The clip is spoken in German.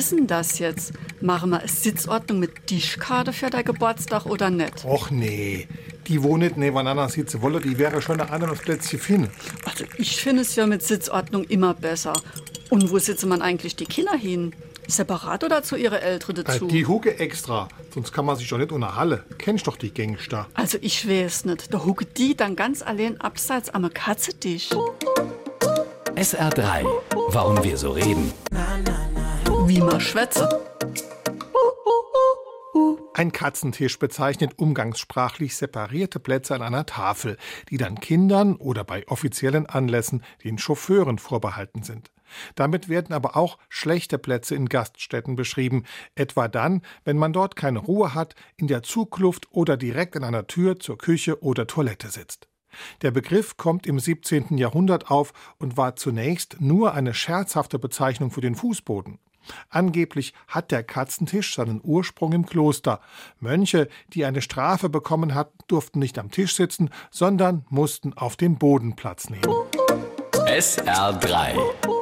ist denn das jetzt? Machen wir eine Sitzordnung mit Tischkarte für dein Geburtstag oder nicht? Och nee, die wo nicht nebeneinander sitzen wolle, die wäre schon der andere Plätzchen finden. Also ich finde es ja mit Sitzordnung immer besser. Und wo sitzen man eigentlich die Kinder hin? Separat oder zu ihre Ältere Äh, dazu? die Hucke extra, sonst kann man sich doch nicht unter Halle. Kennst doch die Gangster. Also ich weiß nicht. Da hucke die dann ganz allein abseits am Katzetisch. SR3. Warum wir so reden. Wie man schwätze. Ein Katzentisch bezeichnet umgangssprachlich separierte Plätze an einer Tafel, die dann Kindern oder bei offiziellen Anlässen den Chauffeuren vorbehalten sind. Damit werden aber auch schlechte Plätze in Gaststätten beschrieben, etwa dann, wenn man dort keine Ruhe hat, in der Zugluft oder direkt an einer Tür zur Küche oder Toilette sitzt. Der Begriff kommt im 17. Jahrhundert auf und war zunächst nur eine scherzhafte Bezeichnung für den Fußboden. Angeblich hat der Katzentisch seinen Ursprung im Kloster. Mönche, die eine Strafe bekommen hatten, durften nicht am Tisch sitzen, sondern mussten auf dem Boden Platz nehmen. SR3.